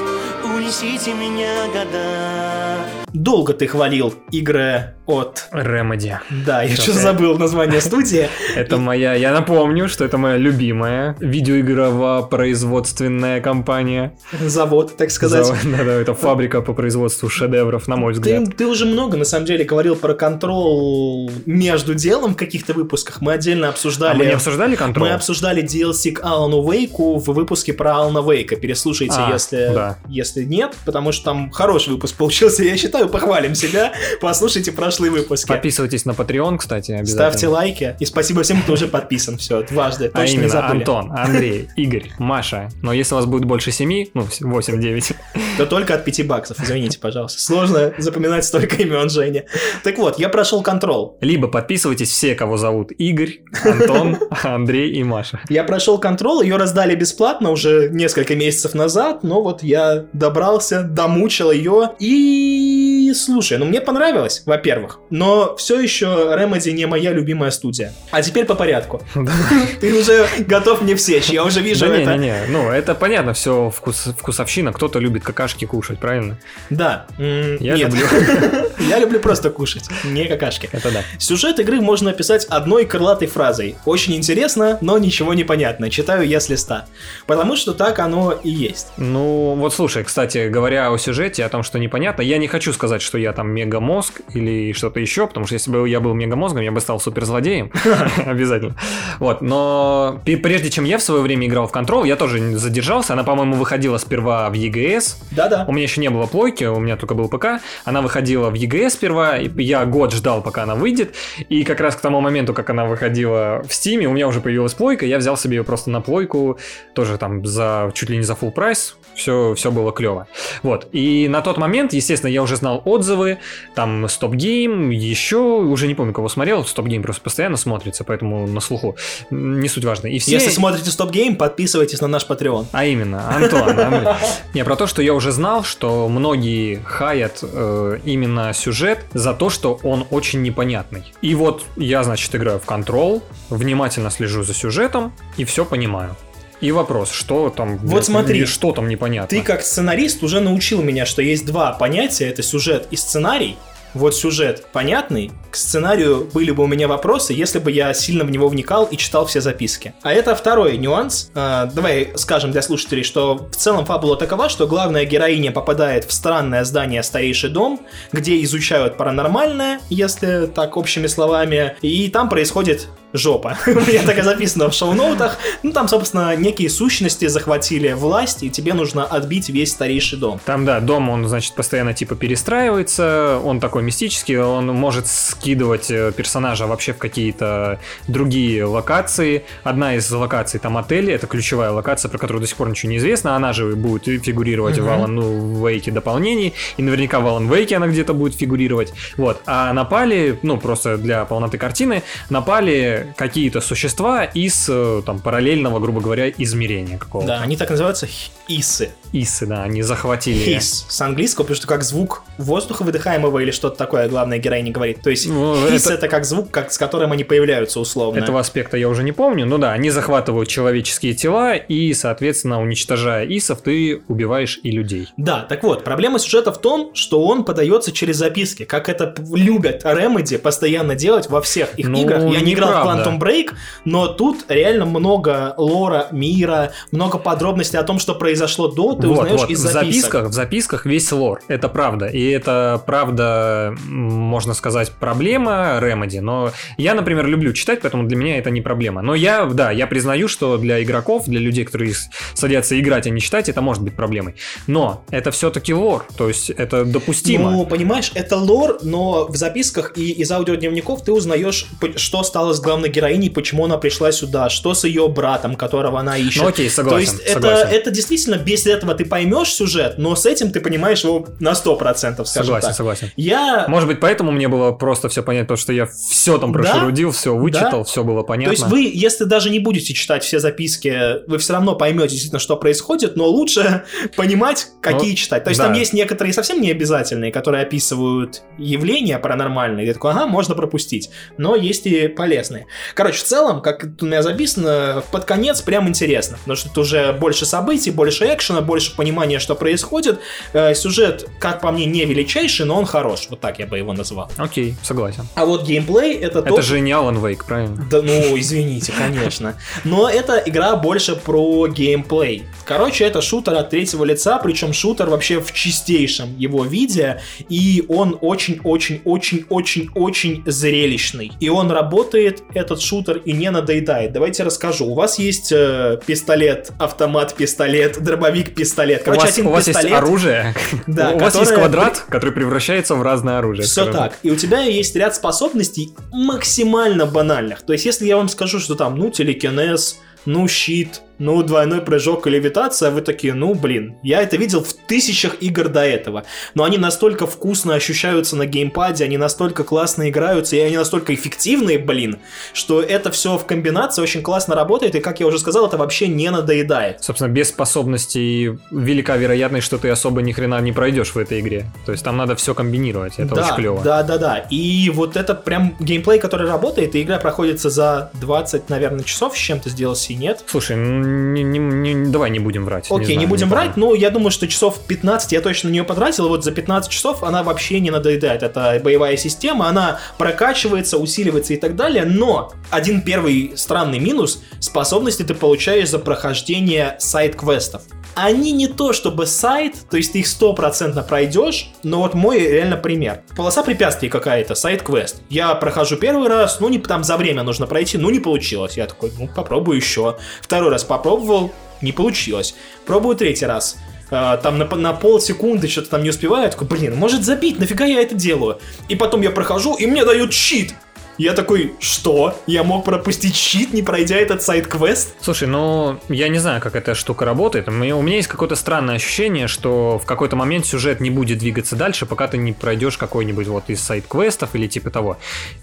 Унесите меня года Долго ты хвалил игры от... Remedy. Да, я что забыл название студии. Это моя, я напомню, что это моя любимая видеоигрово-производственная компания. Завод, так сказать. Да, это фабрика по производству шедевров, на мой взгляд. ты уже много, на самом деле, говорил про контрол между делом в каких-то выпусках. Мы отдельно А обсуждали... мы не обсуждали контроль? Мы обсуждали DLC к Алану Вейку в выпуске про Алана Вейка. Переслушайте, А, если, если нет, потому что там хороший выпуск получился. Я считаю, похвалим себя. Послушайте прошлые выпуски. Подписывайтесь на Patreon, кстати, обязательно. Ставьте лайки. И спасибо всем, кто уже подписан. Все, дважды. А Точно не именно забыли. Антон, Андрей, Игорь, Маша. Но если у вас будет больше семи, ну, 8-9, То только от 5 баксов. Извините, пожалуйста. Сложно запоминать столько имен Женя. Так вот, я прошел контрол. либо подписывайтесь все, кого зовут Игорь, Антон, Андрей и Маша. Я прошел контрол, ее раздали бесплатно уже несколько месяцев назад, но вот я добрался, домучил ее и... Слушай, ну мне понравилось, во-первых, но все еще Remedy не моя любимая студия. А теперь по порядку. Ты уже готов мне всечь, я уже вижу Да не, это. не, не, ну это понятно, все вкус, вкусовщина, кто-то любит какашки кушать, правильно? Да. Я люблю. Я люблю просто кушать, не какашки. Это да. Сюжет игры можно описать одной крылатой фразой. Очень интересно, но ничего не понятно. Читаю я с листа. Потому что так оно и есть. Ну, вот слушай, кстати, говоря о сюжете, о том, что непонятно, я не хочу сказать, что я там мегамозг или что-то еще, потому что если бы я был мегамозгом, я бы стал суперзлодеем. Обязательно. Вот, но прежде чем я в свое время играл в Control, я тоже задержался. Она, по-моему, выходила сперва в EGS. Да-да. У меня еще не было плойки, у меня только был ПК. Она выходила в EGS сперва, я год ждал, пока она выйдет. И как раз к тому моменту, как она выходила в Steam, у меня уже появилась плойка, я взял себе ее просто на плойку, тоже там за чуть ли не за full прайс. Все, все было клево. Вот. И на тот момент, естественно, я уже знал отзывы, там Stop Game, еще, уже не помню, кого смотрел, Stop Game просто постоянно смотрится, поэтому на слуху. Не суть важно. И все... Если смотрите Стоп Гейм, подписывайтесь на наш Patreon. А именно, Антон. Андрей. Не, про то, что я уже знал, что многие хаят э, именно сюжет за то, что он очень непонятный. И вот я, значит, играю в Control, внимательно слежу за сюжетом и все понимаю. И вопрос, что там... Вот смотри, что там непонятно. Ты как сценарист уже научил меня, что есть два понятия. Это сюжет и сценарий. Вот сюжет понятный, к сценарию были бы у меня вопросы, если бы я сильно в него вникал и читал все записки. А это второй нюанс. А, давай скажем для слушателей, что в целом фабула такова, что главная героиня попадает в странное здание «Старейший дом», где изучают паранормальное, если так общими словами, и там происходит жопа. У меня так и записано в шоу-ноутах. Ну, там, собственно, некие сущности захватили власть, и тебе нужно отбить весь старейший дом. Там, да, дом, он, значит, постоянно типа перестраивается, он такой мистический, он может скидывать э, персонажа вообще в какие-то другие локации. Одна из локаций там отель, это ключевая локация, про которую до сих пор ничего не известно, она же будет фигурировать в Alan Wake дополнений, и наверняка в Alan Wake она где-то будет фигурировать. Вот, а напали, ну, просто для полноты картины, напали какие-то существа из, э, там, параллельного, грубо говоря, измерения какого-то. Да, они так называются исы. Исы, да, они захватили... Хис с английского, потому что как звук воздуха выдыхаемого или что-то такое главная героиня говорит. То есть Ну, хис это- это... как звук, как, с которым они появляются условно. Этого аспекта я уже не помню. Ну да, они захватывают человеческие тела, и, соответственно, уничтожая исов, ты убиваешь и людей. Да, так вот, проблема сюжета в том, что он подается через записки, как это любят Remedy постоянно делать во всех их Ну, играх. Я не играл. Quantum Break, но тут реально много лора, мира, много подробностей о том, что произошло до, ты вот, узнаешь вот. из в записок. записках, в записках весь лор. Это правда. И это правда, можно сказать, проблема Remedy. Но я, например, люблю читать, поэтому для меня это не проблема. Но я, да, я признаю, что для игроков, для людей, которые садятся играть, а не читать, это может быть проблемой. Но это все-таки лор. То есть это допустимо. Ну, понимаешь, это лор, но в записках и из аудиодневников ты узнаешь, что стало с главной героиней, почему она пришла сюда, что с ее братом, которого она ищет. Ну, окей, согласен, То есть это, согласен. это действительно, без этого ты поймешь сюжет, но с этим ты понимаешь его на 100%, скажем согласен, так. согласен. Я... Может быть, поэтому мне было просто все понять, потому что я все там Да? прошерудил, все вычитал, Да. все было То понятно. есть вы, если даже не будете читать все записки, вы все равно поймете действительно, что происходит, но лучше понимать, какие Ну, читать. То есть да. там есть некоторые совсем не обязательные, которые описывают явления паранормальные. Ты такой, ага, можно пропустить. Но есть и полезные. Короче, в целом, как тут у меня записано, под конец прям интересно. Потому что это уже больше событий, больше экшена, больше понимания, что происходит. Э, сюжет, как по мне, не величайший, но он хорош. Вот так я бы его назвал. Окей, согласен. А вот геймплей это, Это тот- же не Alan Wake, правильно? да ну, извините, конечно. Но эта игра больше про геймплей. Короче, это шутер от третьего лица, причем шутер вообще в чистейшем его виде, и он очень-очень-очень-очень-очень зрелищный. И он работает этот шутер и не надоедает? Давайте расскажу. У вас есть э, пистолет, автомат, пистолет, дробовик, пистолет. Короче, у вас, один у вас пистолет. есть оружие, Да, у вас есть которое- квадрат, который превращается в разное оружие. Все так. И у тебя есть ряд способностей максимально банальных. То есть, если я вам скажу, что там, ну, телекинез, ну, щит, ну, двойной прыжок и левитация, вы такие, ну, блин, я это видел в тысячах игр до этого. Но они настолько вкусно ощущаются на геймпаде, они настолько классно играются, и они настолько эффективные, блин, что это все в комбинации очень классно работает, и, как я уже сказал, это вообще не надоедает. Собственно, без способностей велика вероятность, что ты особо ни хрена не пройдешь в этой игре. То есть там надо все комбинировать, это да, очень клево. Да, да, да. И вот это прям геймплей, который работает, и игра проходится за 20, наверное, часов с чем-то с DLC, нет? Слушай, не- не- не- давай не будем врать. Окей, не, знаю, будем помню. врать, но я думаю, что часов 15 я точно на нее потратил, и вот за 15 часов она вообще не надоедает. Это боевая система, она прокачивается, усиливается и так далее, но один первый странный минус — способности ты получаешь за прохождение сайт-квестов. Они не то чтобы сайт, то есть ты их стопроцентно пройдешь, но вот мой реально пример. Полоса препятствий какая-то, сайт-квест. Я прохожу первый раз, ну не там за время нужно пройти, ну не получилось. Я такой, ну попробую еще. Второй раз попробовал, не получилось. Пробую третий раз. А, там на, на полсекунды что-то там не успеваю, я такой, блин, может забить, нафига я это делаю? И потом я прохожу, и мне дают щит. Я такой, что? Я мог пропустить щит, не пройдя этот сайт-квест? Слушай, ну, я не знаю, как эта штука работает. У меня есть какое-то странное ощущение, что в какой-то момент сюжет не будет двигаться дальше, пока ты не пройдешь какой-нибудь вот из сайт-квестов или типа того.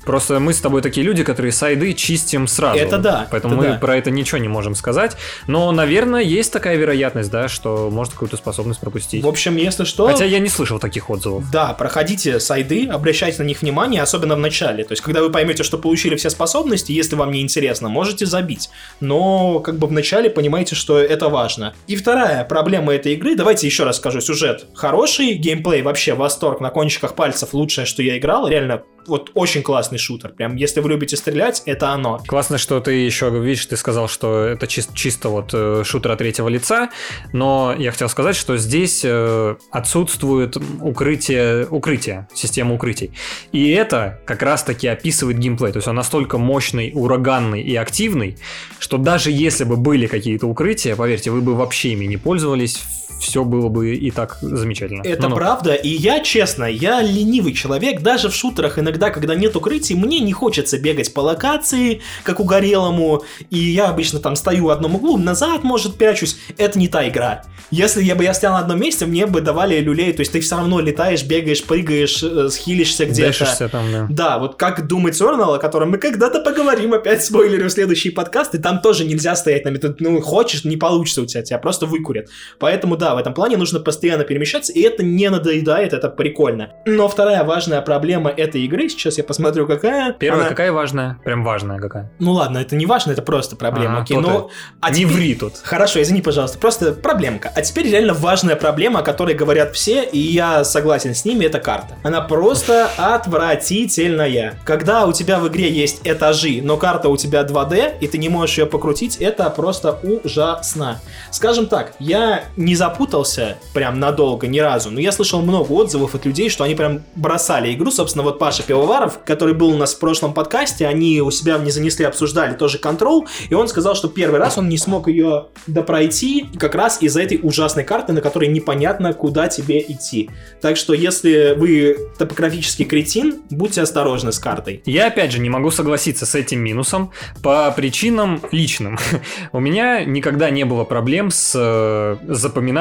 Просто мы с тобой такие люди, которые сайды чистим сразу. Это да, Поэтому это мы да. про это ничего не можем сказать. Но, наверное, есть такая вероятность, да, что может какую-то способность пропустить. В общем, если что... Хотя я не слышал таких отзывов. Да, проходите сайды, обращайте на них внимание, особенно в начале. То есть, когда вы поймете, что получили все способности, если вам не интересно, можете забить. Но, как бы в начале понимаете, что это важно. И вторая проблема этой игры, давайте еще раз скажу, сюжет хороший, геймплей вообще восторг на кончиках пальцев, лучшее, что я играл, реально вот очень классный шутер. Прям, если вы любите стрелять, это оно. Классно, что ты еще, видишь, ты сказал, что это чис- чисто вот э, шутер от третьего лица, но я хотел сказать, что здесь э, отсутствует укрытие, укрытие, система укрытий. И это как раз-таки описывает геймплей. То есть он настолько мощный, ураганный и активный, что даже если бы были какие-то укрытия, поверьте, вы бы вообще ими не пользовались, все было бы и так замечательно. Это Ну-ну. правда, и я, честно, я ленивый человек, даже в шутерах иногда, когда нет укрытий, мне не хочется бегать по локации, как угорелому, и я обычно там стою в одном углу, назад, может, прячусь, это не та игра. Если я бы я стоял на одном месте, мне бы давали люлей, то есть ты все равно летаешь, бегаешь, прыгаешь, э, схилишься где-то. Дэшишься там, да. Да, вот как Doom Eternal, о котором мы когда-то поговорим, опять спойлеры в следующий подкаст, и там тоже нельзя стоять на метод, ну, хочешь, не получится у тебя, тебя просто выкурят. Поэтому, да, в этом плане нужно постоянно перемещаться, и это не надоедает, это прикольно. Но вторая важная проблема этой игры, сейчас я посмотрю, какая. Первая она- какая важная? Прям важная какая? Ну ладно, это не важно, это просто проблема, Ага, окей, но... А Не теперь- ври тут. Хорошо, извини, пожалуйста, просто проблемка. А теперь реально важная проблема, о которой говорят все, и я согласен с ними, это карта. Она просто отвратительная. Когда у тебя в игре есть этажи, но карта у тебя 2D, и ты не можешь ее покрутить, это просто ужасно. Скажем так, я не запутался прям надолго ни разу, но я слышал много отзывов от людей, что они прям бросали игру. Собственно, вот Паша Пивоваров, который был у нас в прошлом подкасте, они у себя не занесли, обсуждали тоже контрол, и он сказал, что первый раз он не смог ее допройти как раз из-за этой ужасной карты, на которой непонятно, куда тебе идти. Так что, если вы топографический кретин, будьте осторожны с картой. Я опять же не могу согласиться с этим минусом по причинам личным. У меня никогда не было проблем с э,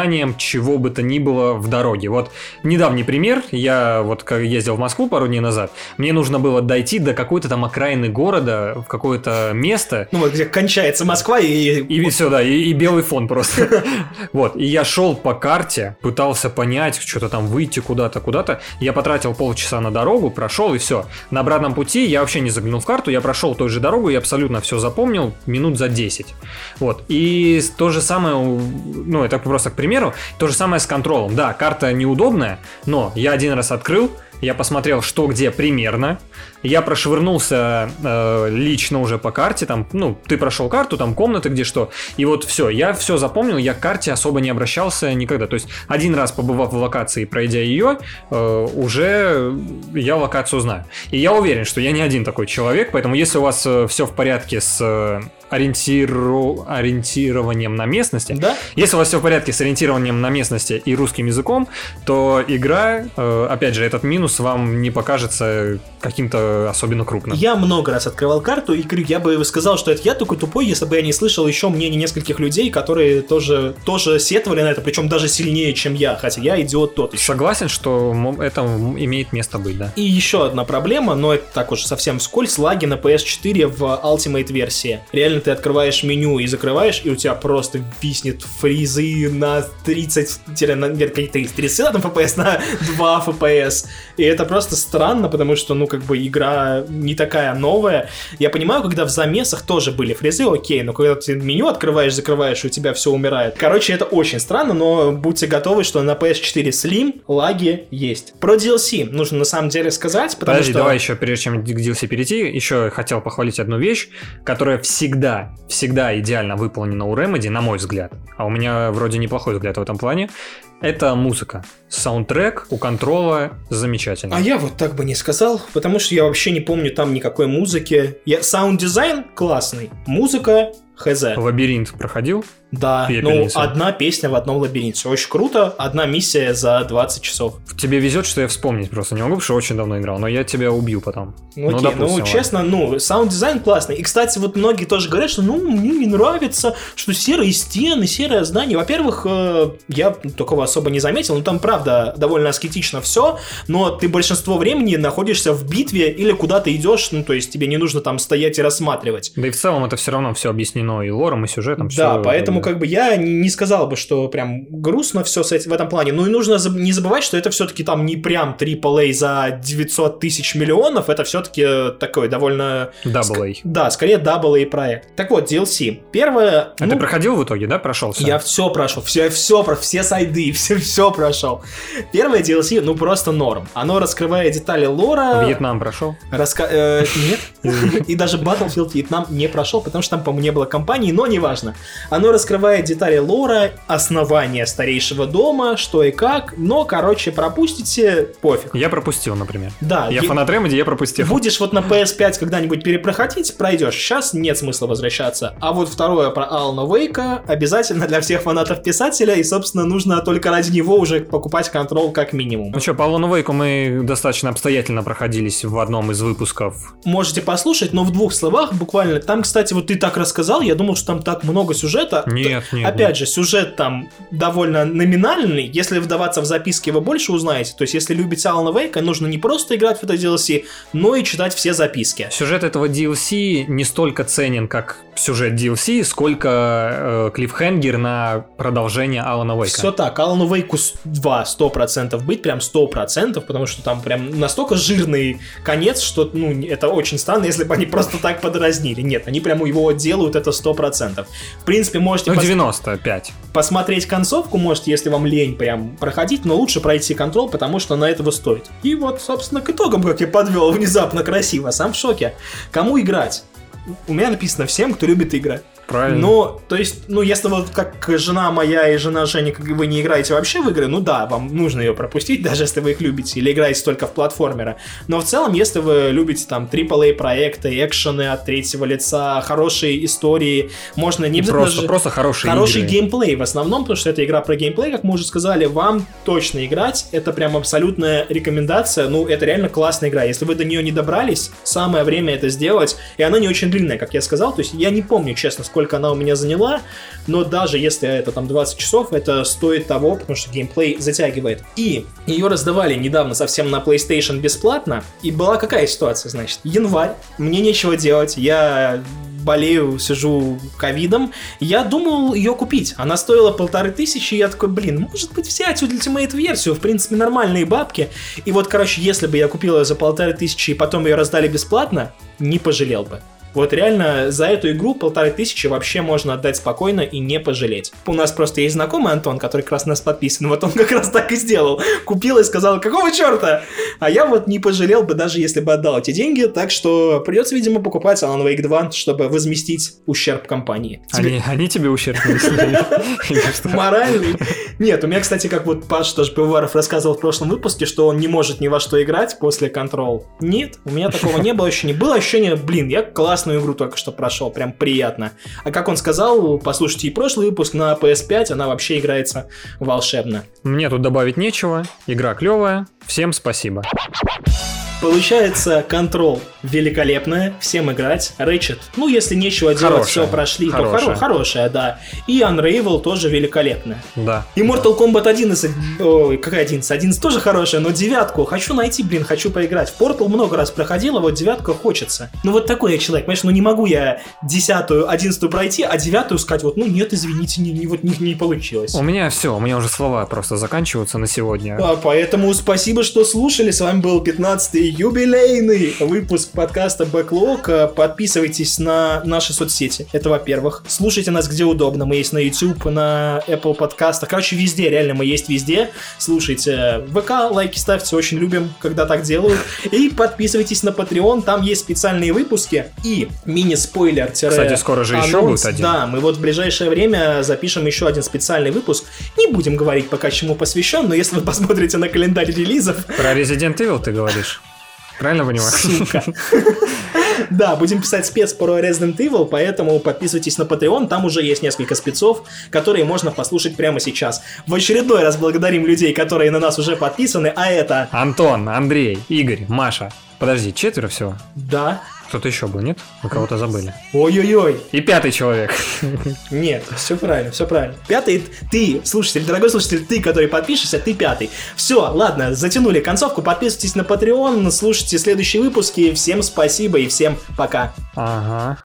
запоминанием чего бы то ни было в дороге. Вот недавний пример, я вот ездил в Москву пару дней назад, мне нужно было дойти до какой-то там окраины города, в какое-то место, Ну вот, где кончается Москва и... и все, да, и, и белый фон просто. Вот, и я шел по карте, пытался понять, что-то там выйти куда-то, куда-то. Я потратил полчаса на дорогу, прошел и все. На обратном пути я вообще не заглянул в карту, я прошел той же дорогу и абсолютно все запомнил минут за 10. Вот, и то же самое, ну, это просто к примеру, то же самое с контролем. Да, карта неудобная, но я один раз открыл, я посмотрел, что где примерно, я прошвырнулся э, лично уже по карте, там, ну, ты прошел карту, там комнаты, где что, и вот все, я все запомнил, я к карте особо не обращался никогда. То есть один раз побывав в локации, пройдя ее, э, уже я локацию знаю. И я уверен, что я не один такой человек, поэтому если у вас э, все в порядке с э, ориентиру... ориентированием на местности. Да? Если у вас все в порядке с ориентированием на местности и русским языком, то игра, э, опять же, этот минус вам не покажется каким-то особенно крупным. Я много раз открывал карту и я бы сказал, что это я такой тупой, если бы я не слышал еще мнение нескольких людей, которые тоже, тоже сетовали на это, причем даже сильнее, чем я, хотя я идиот тот еще. Согласен, что это имеет место быть, да. И еще одна проблема, но это так уж совсем вскользь, лаги на PS4 в Ultimate версии. Реально ты открываешь меню и закрываешь, и у тебя просто виснет фризы на 30, на, нет, какие 30, 30 там FPS на 2 FPS. И это просто странно, потому что, ну, как бы игра не такая новая. Я понимаю, когда в замесах тоже были фризы, окей, но когда ты меню открываешь, закрываешь, и у тебя все умирает. Короче, это очень странно, но будьте готовы, что на PS4 Slim лаги есть. Про DLC нужно на самом деле сказать, потому Подожди, что... давай еще, прежде чем к DLC перейти, еще хотел похвалить одну вещь, которая всегда, всегда идеально выполнена у Remedy, на мой взгляд. А у меня вроде неплохой взгляд в этом плане. Это музыка. Саундтрек у Control а замечательный. А я вот так бы не сказал, потому что я вообще не помню там никакой музыки. Я... Саунд-дизайн классный, музыка хз. Лабиринт проходил? Да, ну одна песня в одном лабиринте. Очень круто, одна миссия за 20 часов. Тебе везет, что я вспомнить просто не могу, потому что очень давно играл, но я тебя убью потом. Ну, окей, ну, допустим, ладно. честно, ну, саунд-дизайн классный. И, кстати, вот многие тоже говорят, что, ну, мне не нравится, что серые стены, серое здание. Во-первых, э, я такого особо не заметил, но там, правда, довольно аскетично все, но ты большинство времени находишься в битве или куда ты идешь, ну, то есть тебе не нужно там стоять и рассматривать. Да и в целом это все равно все объяснено и лором, и сюжетом. Да, всё, поэтому как бы я не сказал бы, что прям грустно все в этом плане. Ну и нужно не забывать, что это все-таки там не прям AAA за 900 тысяч миллионов, это все-таки такой довольно... Double A. Да, скорее AA проект. Так вот, DLC. Первое... А ну, ты проходил в итоге, да, прошел все? я все прошел, все, все, про все сайды, все, все прошел. Первое DLC, ну просто норм. Оно раскрывает детали лора. Вьетнам прошел? Раска... э, нет. И даже Battlefield Вьетнам не прошел, потому что там, по-моему, не было компании, но неважно. Оно раскрывает детали лора, основания старейшего дома, что и как, но, короче, пропустите, пофиг. Я пропустил, например. Да, Я е- фанат Remedy, я пропустил. Будешь вот на PS5 когда-нибудь перепроходить, пройдешь. Сейчас нет смысла возвращаться. А вот второе про Алана Вейка обязательно для всех фанатов писателя, и, собственно, нужно только ради него уже покупать контрол как минимум. Ну что, по Алану Вейку мы достаточно обстоятельно проходились в одном из выпусков. Можете послушать, но в двух словах буквально. Там, кстати, вот ты так рассказал, я думал, что там так много сюжета. Нет, нет, Опять нет. же, сюжет там довольно номинальный. Если вдаваться в записки, вы больше узнаете. То есть, если любите Алана Вейка, нужно не просто играть в это DLC, но и читать все записки. Сюжет этого DLC не столько ценен, как сюжет DLC, сколько э, клиффхенгер на продолжение Алана Вейка. Все так, Алану Вейку с- 2 100% быть, прям 100%, потому что там прям настолько жирный конец, что ну, это очень странно, если бы они просто так подразнили. Нет, они прямо его делают, это 100%. В принципе, можете Ну, пос- 95. посмотреть концовку, можете, если вам лень прям проходить, но лучше пройти контрол, потому что на этого стоит. И вот, собственно, к итогам, как я подвел внезапно красиво, сам в шоке. Кому играть? У меня написано всем, кто любит играть. Правильно. Ну, то есть, ну, если вот как жена моя и жена Жени, как вы не играете вообще в игры, ну да, вам нужно ее пропустить, даже если вы их любите, или играете только в платформера. Но в целом, если вы любите там AAA проекты, экшены от третьего лица, хорошие истории, можно не просто, же- просто хорошие Хороший игры. геймплей в основном, потому что это игра про геймплей, как мы уже сказали, вам точно играть, это прям абсолютная рекомендация, ну, это реально классная игра, если вы до нее не добрались, самое время это сделать, и она не очень длинная, как я сказал, то есть я не помню, честно, сколько она у меня заняла, но даже если это там 20 часов, это стоит того, потому что геймплей затягивает. И ее раздавали недавно совсем на PlayStation бесплатно, и была какая ситуация, значит, январь, мне нечего делать, я болею, сижу ковидом, я думал ее купить. Она стоила полторы тысячи, и я такой, блин, может быть взять Ultimate версию, в принципе нормальные бабки. И вот, короче, если бы я купил ее за полторы тысячи и потом ее раздали бесплатно, не пожалел бы. Вот реально за эту игру полторы тысячи вообще можно отдать спокойно и не пожалеть. У нас просто есть знакомый Антон, который как раз на нас подписан, вот он как раз так и сделал. Купил и сказал, какого черта? А я вот не пожалел бы, даже если бы отдал эти деньги, так что придется, видимо, покупать Alan Wake 2, чтобы возместить ущерб компании. Они, они тебе ущерб? Моральный. Нет, у меня, кстати, как вот Паш тоже Пивоваров рассказывал в прошлом выпуске, что он не может ни во что играть после Control. Нет, у меня такого не было еще не было ощущение, блин, я классную игру только что прошел, прям приятно. А как он сказал, послушайте и прошлый выпуск на PS5, она вообще играется волшебно. Мне тут добавить нечего. Игра клевая. Всем спасибо. Получается, Control великолепная, всем играть. Ratchet, ну если нечего делать, Хорошая. все прошли, то Хорошая. хоро- хорошая, да. И Unravel тоже великолепная. Да. И Mortal Kombat 11, ой, какая 11? 11 тоже хорошая, но девятку хочу найти, блин, хочу поиграть. В Portal много раз проходила, вот девятка хочется. Ну вот такой я человек, понимаешь, ну не могу я десятую, одиннадцатую пройти, а девятую сказать, вот, ну нет, извините, не, не- вот не, не получилось. У меня все, у меня уже слова просто заканчиваются на сегодня. А, Поэтому спасибо, что слушали. С вами был 15-й юбилейный выпуск подкаста Backlog. А, Подписывайтесь на наши соцсети. Это во-первых. Слушайте нас где удобно. Мы есть на YouTube, на Apple подкастах. Короче, везде, реально мы есть везде. Слушайте ВК, лайки ставьте, очень любим, когда так делают. И подписывайтесь на Patreon, там есть специальные выпуски и мини-спойлер. Кстати, скоро же еще будет один. Да, мы вот в ближайшее время запишем еще один специальный выпуск. Не будем говорить пока чему посвящен, но если вы посмотрите на календарь релизов, Про Resident Evil ты говоришь? Правильно понимаю? сука. Да, будем писать спец про Resident Evil, поэтому подписывайтесь на Patreon, там уже есть несколько спецов, которые можно послушать прямо сейчас. В очередной раз благодарим людей, которые на нас уже подписаны, а это... Антон, Андрей, Игорь, Маша. Подожди, четверо всего? Да. Кто-то еще был, нет? Мы кого-то забыли. Ой-ой-ой. И пятый человек. Нет, все правильно, все правильно. Пятый, ты, слушатель, дорогой слушатель, ты, который подпишешься, ты пятый. Все, ладно, затянули концовку, подписывайтесь на Patreon, слушайте следующие выпуски. Всем спасибо и всем пока. Ага.